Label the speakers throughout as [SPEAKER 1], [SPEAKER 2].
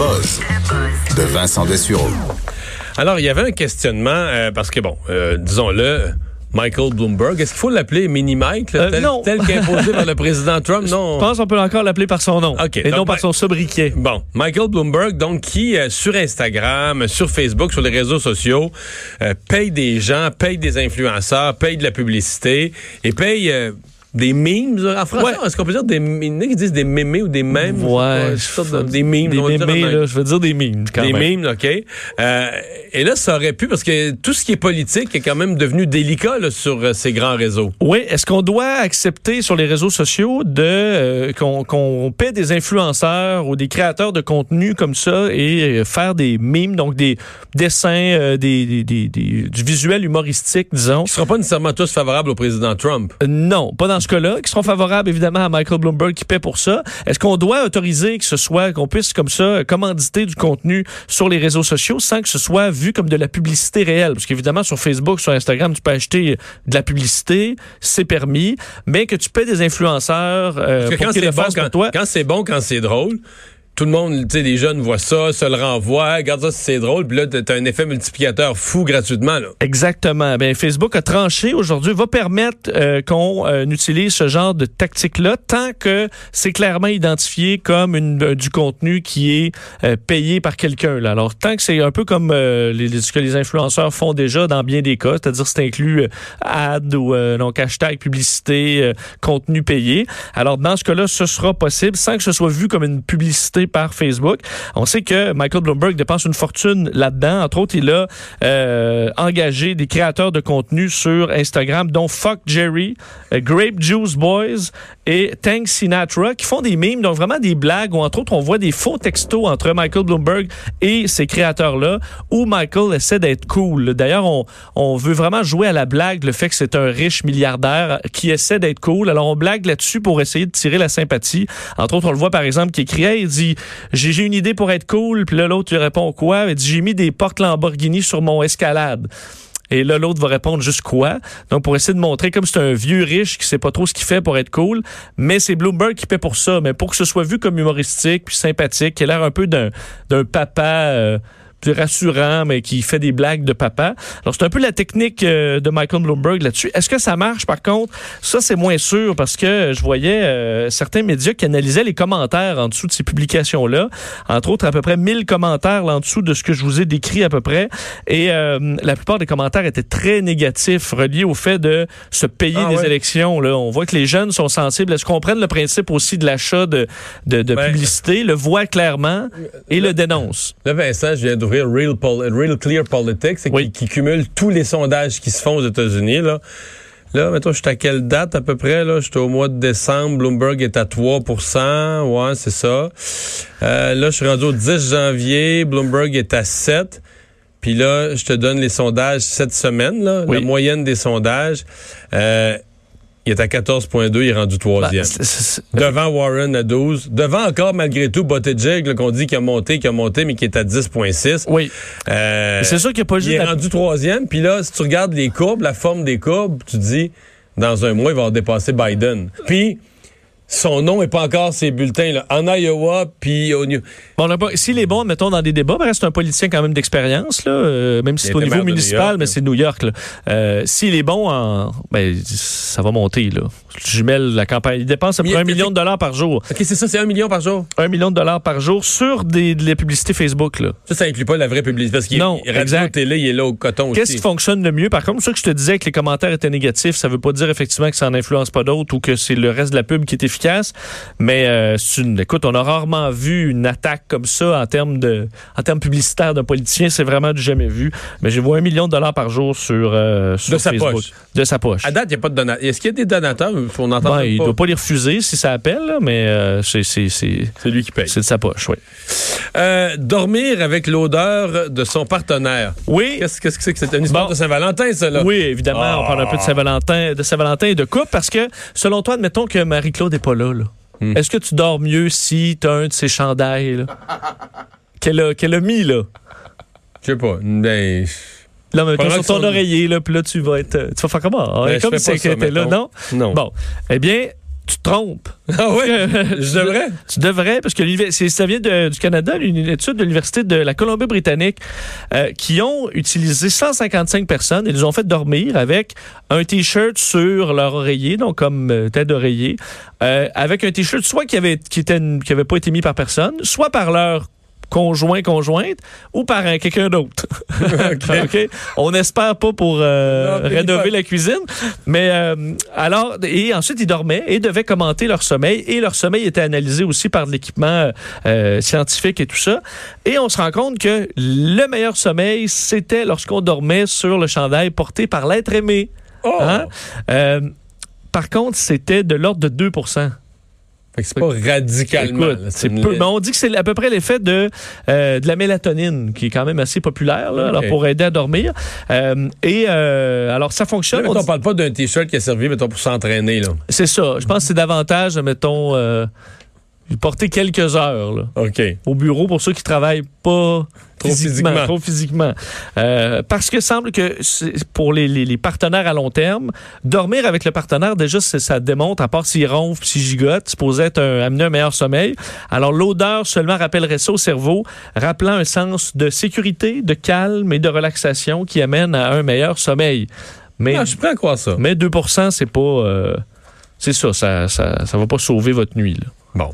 [SPEAKER 1] Buzz de Vincent Dessureau.
[SPEAKER 2] Alors, il y avait un questionnement, euh, parce que, bon, euh, disons-le, Michael Bloomberg, est-ce qu'il faut l'appeler Mini-Mike,
[SPEAKER 3] Euh,
[SPEAKER 2] tel, qu'imposé par le président Trump? Non.
[SPEAKER 3] Je pense qu'on peut encore l'appeler par son nom
[SPEAKER 2] OK,
[SPEAKER 3] et
[SPEAKER 2] donc,
[SPEAKER 3] non par son sobriquet.
[SPEAKER 2] Bon, Michael Bloomberg, donc, qui, euh, sur Instagram, sur Facebook, sur les réseaux sociaux, euh, paye des gens, paye des influenceurs, paye de la publicité et paye... des memes, en français,
[SPEAKER 3] Ouais.
[SPEAKER 2] est-ce qu'on peut dire des, il y en a qui disent des mémés ou des mèmes?
[SPEAKER 3] Ouais,
[SPEAKER 2] de- des memes.
[SPEAKER 3] Des mémés, là, je veux dire des mimes quand
[SPEAKER 2] des
[SPEAKER 3] même.
[SPEAKER 2] mimes, OK. Euh, et là, ça aurait pu, parce que tout ce qui est politique est quand même devenu délicat là, sur euh, ces grands réseaux.
[SPEAKER 3] Oui, est-ce qu'on doit accepter sur les réseaux sociaux de euh, qu'on qu'on paie des influenceurs ou des créateurs de contenu comme ça et faire des mimes, donc des dessins, des, des, des- du visuel humoristique, disons?
[SPEAKER 2] Qui ne seront pas nécessairement tous favorables au président Trump.
[SPEAKER 3] Non, pas dans ce cas-là, qui seront favorables évidemment à Michael Bloomberg qui paie pour ça. Est-ce qu'on doit autoriser que ce soit, qu'on puisse comme ça commanditer du contenu sur les réseaux sociaux sans que ce soit vu comme de la publicité réelle? Parce qu'évidemment, sur Facebook, sur Instagram, tu peux acheter de la publicité, c'est permis, mais que tu paies des influenceurs euh,
[SPEAKER 2] Parce que
[SPEAKER 3] pour
[SPEAKER 2] quand
[SPEAKER 3] qu'ils
[SPEAKER 2] c'est
[SPEAKER 3] le
[SPEAKER 2] bon,
[SPEAKER 3] fassent pour
[SPEAKER 2] quand,
[SPEAKER 3] toi.
[SPEAKER 2] quand c'est bon, quand c'est drôle, tout le monde, tu sais, les jeunes voient ça, se le renvoient, regarde ça c'est drôle, puis là, t'as un effet multiplicateur fou gratuitement, là.
[SPEAKER 3] Exactement. Ben, Facebook a tranché aujourd'hui, va permettre euh, qu'on euh, utilise ce genre de tactique-là tant que c'est clairement identifié comme une, euh, du contenu qui est euh, payé par quelqu'un. là. Alors, tant que c'est un peu comme euh, ce que les influenceurs font déjà dans bien des cas, c'est-à-dire c'est inclus ad ou donc hashtag publicité, contenu payé. Alors, dans ce cas-là, ce sera possible sans que ce soit vu comme une publicité par Facebook. On sait que Michael Bloomberg dépense une fortune là-dedans. Entre autres, il a euh, engagé des créateurs de contenu sur Instagram, dont Fuck Jerry, euh, Grape Juice Boys et Tank Sinatra, qui font des mimes, donc vraiment des blagues, où entre autres, on voit des faux textos entre Michael Bloomberg et ces créateurs-là, où Michael essaie d'être cool. D'ailleurs, on, on veut vraiment jouer à la blague, le fait que c'est un riche milliardaire qui essaie d'être cool. Alors, on blague là-dessus pour essayer de tirer la sympathie. Entre autres, on le voit par exemple qui écrit, il dit, j'ai une idée pour être cool, puis là, l'autre lui répond quoi? Il dit, j'ai mis des portes Lamborghini sur mon escalade. Et là, l'autre va répondre juste quoi? Donc, pour essayer de montrer comme c'est un vieux riche qui sait pas trop ce qu'il fait pour être cool. Mais c'est Bloomberg qui paie pour ça. Mais pour que ce soit vu comme humoristique puis sympathique, qui a l'air un peu d'un papa euh, plus rassurant, mais qui fait des blagues de papa. Alors, c'est un peu la technique euh, de Michael Bloomberg là-dessus. Est-ce que ça marche, par contre? Ça, c'est moins sûr parce que je voyais euh, certains médias qui analysaient les commentaires en dessous de ces publications-là. Entre autres, à peu près 1000 commentaires là, en dessous de ce que je vous ai décrit à peu près. Et euh, la plupart des commentaires étaient très négatifs, reliés au fait de se payer
[SPEAKER 2] Ah
[SPEAKER 3] des
[SPEAKER 2] ouais?
[SPEAKER 3] élections. Là. On voit que les jeunes sont sensibles. Est-ce qu'on prenne le principe aussi de l'achat de, de, de
[SPEAKER 2] Ben,
[SPEAKER 3] publicité, le voit clairement et le dénonce?
[SPEAKER 2] Là, Vincent, je viens d'ouvrir Real, Pol- Real Clear Politics,
[SPEAKER 3] Oui.
[SPEAKER 2] qui, qui cumule tous les sondages qui se font aux États-Unis, là. Là, mettons, je suis à quelle date à peu près? Là, j'étais au mois de décembre. Bloomberg est à 3% Ouais, c'est ça. Euh, là, je suis rendu au 10 janvier. Bloomberg est à 7 Puis là, je te donne les sondages cette semaine, là,
[SPEAKER 3] Oui.
[SPEAKER 2] la moyenne des sondages. Euh, il est à 14,2, il est rendu troisième.
[SPEAKER 3] Ben, c'est-
[SPEAKER 2] Devant Warren à 12. Devant encore, malgré tout, Buttigieg, qu'on dit qu'il a monté, qu'il a monté, mais qui est à 10,6.
[SPEAKER 3] oui.
[SPEAKER 2] Euh,
[SPEAKER 3] C'est sûr qu'il n'y a pas
[SPEAKER 2] il
[SPEAKER 3] juste
[SPEAKER 2] est
[SPEAKER 3] la-
[SPEAKER 2] rendu troisième. Puis là, si tu regardes les courbes, la forme des courbes, tu te dis, dans un mois, il va avoir dépassé Biden. Puis, son nom n'est pas encore ses bulletins. Là. En Iowa, puis au New...
[SPEAKER 3] Bon, s'il est bon, mettons, dans des débats, ben, c'est un politicien quand même d'expérience, là, euh, même si c'est au niveau municipal, mais c'est New York. Euh, s'il est bon, en, ben, ça va monter. Là. Je mêle la campagne. Il dépense à peu près un
[SPEAKER 2] il-
[SPEAKER 3] million de dollars par jour.
[SPEAKER 2] OK, c'est ça, c'est un million par jour?
[SPEAKER 3] Un million de dollars par jour sur des, de la publicité Facebook. Là.
[SPEAKER 2] Ça, ça inclut pas la vraie publicité. Parce qu'il
[SPEAKER 3] Non,
[SPEAKER 2] est radio,
[SPEAKER 3] exact.
[SPEAKER 2] télé, il est là au coton
[SPEAKER 3] Qu'est-ce qui fonctionne le mieux? Par contre, ça que je te disais que les commentaires étaient négatifs, ça veut pas dire effectivement que ça n'en influence pas d'autres ou que c'est le reste de la pub qui est efficace. Efficace. Mais euh, une, écoute, on a rarement vu une attaque comme ça en termes de, en termes publicitaires d'un politicien. C'est vraiment du jamais vu. Mais j'ai vu un million de dollars par jour sur, euh, sur
[SPEAKER 2] De sa
[SPEAKER 3] Facebook.
[SPEAKER 2] poche.
[SPEAKER 3] De sa poche.
[SPEAKER 2] À date, il n'y a pas de donateurs. Est-ce qu'il y a des donateurs?
[SPEAKER 3] Ben, il
[SPEAKER 2] pas.
[SPEAKER 3] doit pas les refuser si ça appelle, là, mais euh, c'est c'est
[SPEAKER 2] lui qui paye.
[SPEAKER 3] c'est de sa poche, oui.
[SPEAKER 2] Dormir avec l'odeur de son partenaire.
[SPEAKER 3] Oui.
[SPEAKER 2] Qu'est-ce qu'est-ce que c'est que c'est une histoire
[SPEAKER 3] Bon.
[SPEAKER 2] de Saint-Valentin, ça, là?
[SPEAKER 3] Oui, évidemment, on parle un peu de Saint-Valentin, de Saint-Valentin et de couple parce que, selon toi, admettons que Marie-Claude n'est pas là. là.
[SPEAKER 2] Hmm.
[SPEAKER 3] Est-ce que tu dors mieux si tu as un de ces chandails là, qu'elle a, qu'elle a mis là?
[SPEAKER 2] Je sais pas. Ben,
[SPEAKER 3] Là, mettons,
[SPEAKER 2] Pendant
[SPEAKER 3] sur ton oreiller, là, puis là, tu vas être. Tu vas faire comment?
[SPEAKER 2] Ben, je
[SPEAKER 3] comme si
[SPEAKER 2] pas
[SPEAKER 3] elle était là, non?
[SPEAKER 2] non.
[SPEAKER 3] Bon. Eh bien, tu te trompes.
[SPEAKER 2] Ah oui? Je devrais?
[SPEAKER 3] Tu devrais, parce que ça vient de- du Canada, une étude de l'Université de la Colombie-Britannique, euh, qui ont utilisé 155 personnes et les ont fait dormir avec un T-shirt sur leur oreiller, donc comme euh, tête d'oreiller, euh, avec un T-shirt soit qui avait, qui, était, qui avait pas été mis par personne, soit par leur conjoint, conjointe, ou par un- quelqu'un d'autre. OK? On n'espère pas pour euh,
[SPEAKER 2] Non,
[SPEAKER 3] rénover la cuisine. Mais euh, alors, et ensuite, ils dormaient et devaient commenter leur sommeil. Et leur sommeil était analysé aussi par de l'équipement euh, scientifique et tout ça. Et on se rend compte que le meilleur sommeil, c'était lorsqu'on dormait sur le chandail porté par l'être aimé.
[SPEAKER 2] Oh!
[SPEAKER 3] Hein? Euh, par contre, c'était de l'ordre de 2
[SPEAKER 2] Fait que c'est pas radicalement.
[SPEAKER 3] Écoute,
[SPEAKER 2] là,
[SPEAKER 3] c'est peu, mais on dit que c'est à peu près l'effet de, euh, de la mélatonine, qui est quand même assez populaire là, alors pour aider à dormir. Euh, et euh, alors, ça
[SPEAKER 2] Là,
[SPEAKER 3] fonctionne.
[SPEAKER 2] mettons,
[SPEAKER 3] On dit-
[SPEAKER 2] parle pas d'un t-shirt qui a servi, mettons, pour s'entraîner, là.
[SPEAKER 3] C'est ça. Je pense que c'est davantage, mettons, euh, porter quelques heures là, au bureau pour ceux qui travaillent pas
[SPEAKER 2] Trop
[SPEAKER 3] physiquement,
[SPEAKER 2] physiquement.
[SPEAKER 3] trop physiquement. Euh, parce que semble que pour les, les- les partenaires à long terme, dormir avec le partenaire, déjà, ça démontre, à part s'il ronfle, s'il gigote, c'est supposé être un, amener un meilleur sommeil. Alors, l'odeur seulement rappellerait ça au cerveau, rappelant un sens de sécurité, de calme et de relaxation qui amène à un meilleur sommeil. Mais,
[SPEAKER 2] Ah, je suis prêt à croire ça.
[SPEAKER 3] mais 2 c'est pas... euh, c'est ça, ça, ça, ça va pas sauver votre nuit. Là.
[SPEAKER 2] Bon.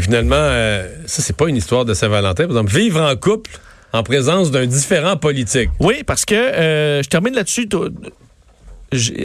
[SPEAKER 2] Et finalement, euh, ça, c'est pas une histoire de Saint-Valentin. Par exemple, vivre en couple en présence d'un différent politique.
[SPEAKER 3] Oui, parce que euh, je termine là-dessus.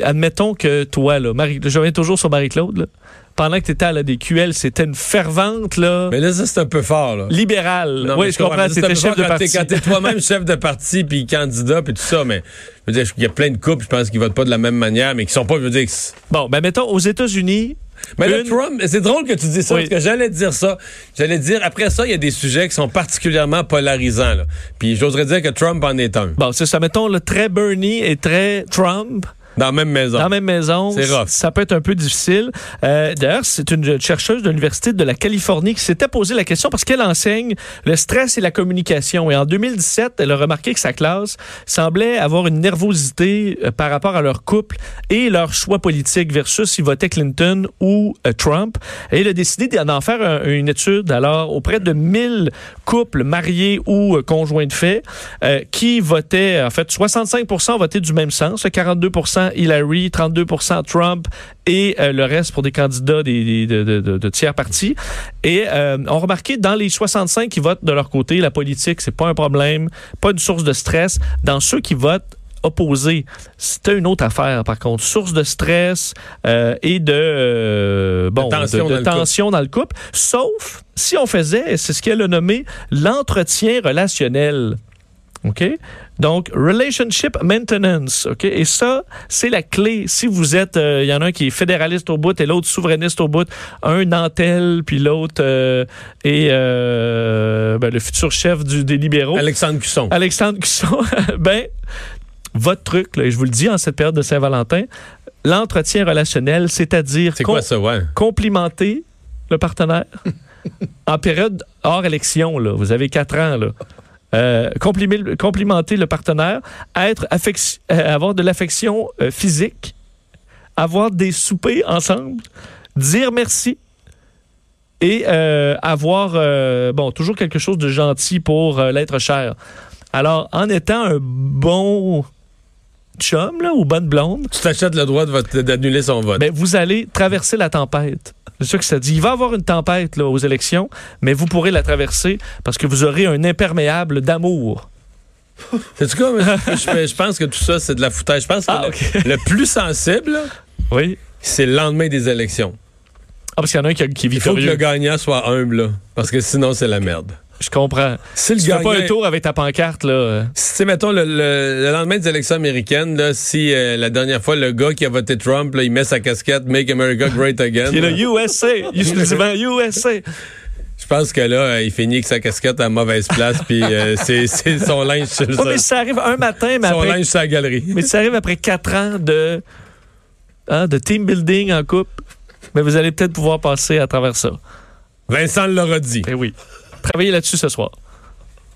[SPEAKER 3] Admettons que toi, là, Marie, je reviens toujours sur Marie-Claude, pendant que tu étais à la DQL, c'était une fervente là,
[SPEAKER 2] Mais là, ça, c'est un peu fort, là.
[SPEAKER 3] libérale.
[SPEAKER 2] Non,
[SPEAKER 3] oui, je comprends, c'était chef de
[SPEAKER 2] quand
[SPEAKER 3] parti.
[SPEAKER 2] Quand t'es toi-même chef de parti, puis candidat, puis tout ça, mais je veux dire, il y a plein de couples, je pense, qui votent pas de la même manière, mais qui sont pas, je veux dire...
[SPEAKER 3] Bon, ben mettons, aux États-Unis,
[SPEAKER 2] Mais
[SPEAKER 3] Une-
[SPEAKER 2] Trump, c'est drôle que tu dis ça,
[SPEAKER 3] Oui.
[SPEAKER 2] parce que j'allais dire ça. J'allais dire, après ça, il y a des sujets qui sont particulièrement polarisants, là. Puis j'oserais dire que Trump en est un.
[SPEAKER 3] bon, c'est ça, mettons, le très Bernie et très Trump.
[SPEAKER 2] Dans la même maison.
[SPEAKER 3] Dans la même maison,
[SPEAKER 2] C'est rough.
[SPEAKER 3] ça peut être un peu difficile. Euh, D'ailleurs, c'est une chercheuse de l'Université de la Californie qui s'était posé la question parce qu'elle enseigne le stress et la communication. Et en 2017, elle a remarqué que sa classe semblait avoir une nervosité euh, par rapport à leur couple et leur choix politique versus s'ils votaient Clinton ou euh, Trump. Et elle a décidé d'en faire un- une étude alors auprès de 1000 couples mariés ou euh, conjoints de fait qui votaient, en fait, 65 votaient du même sens, 42 Hillary, 32% Trump et euh, le reste pour des candidats des, des- de, de- tiers partis. Et euh, on remarqué dans les 65 qui votent de leur côté, la politique, c'est pas un problème, pas une source de stress. Dans ceux qui votent opposés, c'était une autre affaire, par contre. Source de stress euh, et de, euh, bon,
[SPEAKER 2] De tension
[SPEAKER 3] de- de
[SPEAKER 2] dans le
[SPEAKER 3] dans le couple. Sauf si on faisait, c'est ce qu'elle a nommé, l'entretien relationnel. OK? Donc, relationship maintenance. OK? Et ça, c'est la clé. Si vous êtes, euh, il y en a un qui est fédéraliste au bout et l'autre souverainiste au bout, un Nantel, puis l'autre euh, est euh, ben, le futur chef du, des libéraux.
[SPEAKER 2] Alexandre Cusson.
[SPEAKER 3] Alexandre Cusson, ben, votre truc, là, et je vous le dis en cette période de Saint-Valentin, l'entretien relationnel, c'est-à-dire com-
[SPEAKER 2] ouais?
[SPEAKER 3] complimenter le partenaire en période hors élection, là, vous avez quatre ans, là. Euh, complimenter le partenaire, être euh, avoir de l'affection euh, physique, avoir des soupers ensemble, dire merci et euh, avoir euh, bon toujours quelque chose de gentil pour l'être cher. Alors, en étant un bon chum là, ou bonne blonde,
[SPEAKER 2] Tu t'achètes le droit d'annuler son vote.
[SPEAKER 3] ben, vous allez traverser la tempête. C'est ça que ça dit. Il va y avoir une tempête là, aux élections, mais vous pourrez la traverser parce que vous aurez un imperméable d'amour.
[SPEAKER 2] C'est quoi? je, je pense que tout ça, c'est de la foutaise. Je pense que
[SPEAKER 3] Ah,
[SPEAKER 2] le, plus sensible,
[SPEAKER 3] Oui.
[SPEAKER 2] c'est le lendemain des élections.
[SPEAKER 3] Ah, parce qu'il y en a un qui, qui est
[SPEAKER 2] Il faut que le gagnant soit humble, là, parce que sinon, c'est la merde.
[SPEAKER 3] Je comprends.
[SPEAKER 2] Si le
[SPEAKER 3] Tu fais pas un tour avec ta pancarte, là.
[SPEAKER 2] Si, tu sais, mettons, le, le- le lendemain des élections américaines, là, si euh, la dernière fois, le gars qui a voté Trump, là, il met sa casquette « Make America Great Again
[SPEAKER 3] Qui est le USA. Exclusivement USA.
[SPEAKER 2] je pense que là, euh, il finit avec sa casquette à mauvaise place, puis euh, c'est c'est son linge sur le
[SPEAKER 3] Ouais, mais ça arrive un matin, mais
[SPEAKER 2] son
[SPEAKER 3] après,
[SPEAKER 2] linge sur la galerie.
[SPEAKER 3] mais ça arrive après quatre ans de, hein, de team building en coupe. Mais vous allez peut-être pouvoir passer à travers ça.
[SPEAKER 2] Vincent l'aura dit.
[SPEAKER 3] Eh oui. Travaillez là-dessus ce soir.